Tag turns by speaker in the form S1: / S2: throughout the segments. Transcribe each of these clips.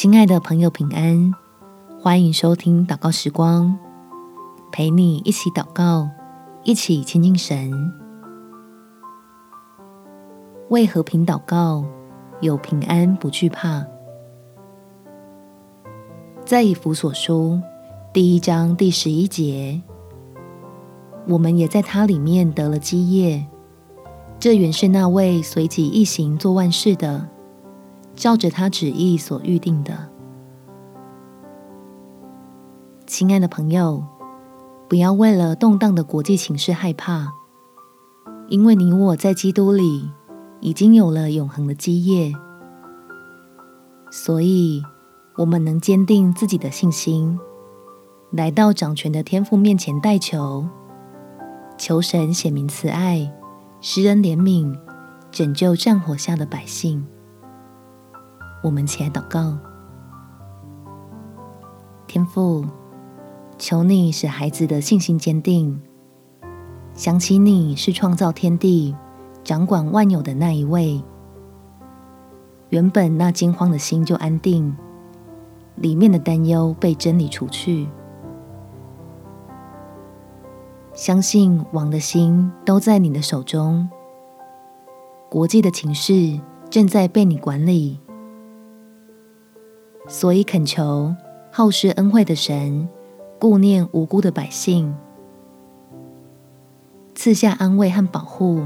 S1: 亲爱的朋友，平安！欢迎收听祷告时光，陪你一起祷告，一起亲近神。为和平祷告，有平安不惧怕。在以弗所书第一章第十一节，我们也在他里面得了基业。这原是那位随己意行做万事的。照着他旨意所预定的，亲爱的朋友，不要为了动荡的国际情势害怕，因为你我在基督里已经有了永恒的基业，所以我们能坚定自己的信心，来到掌权的天父面前代求，求神显明慈爱，施恩怜悯，拯救战火下的百姓。我们起来祷告，天父，求你使孩子的信心坚定，想起你是创造天地、掌管万有的那一位。原本那惊慌的心就安定，里面的担忧被真理除去，相信王的心都在你的手中，国际的情势正在被你管理。所以恳求好施恩惠的神，顾念无辜的百姓，赐下安慰和保护，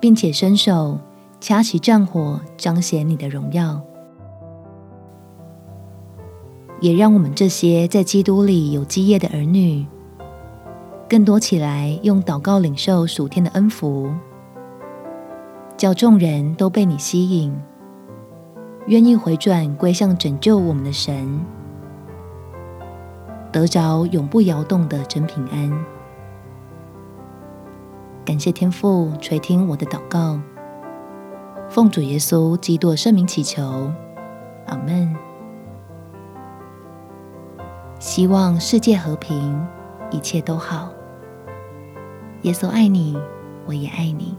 S1: 并且伸手掐起战火，彰显你的荣耀。也让我们这些在基督里有基业的儿女，更多起来用祷告领受属天的恩福，叫众人都被你吸引。愿意回转归向拯救我们的神，得着永不摇动的真平安。感谢天父垂听我的祷告，奉主耶稣基督圣名祈求，阿门。希望世界和平，一切都好。耶稣爱你，我也爱你。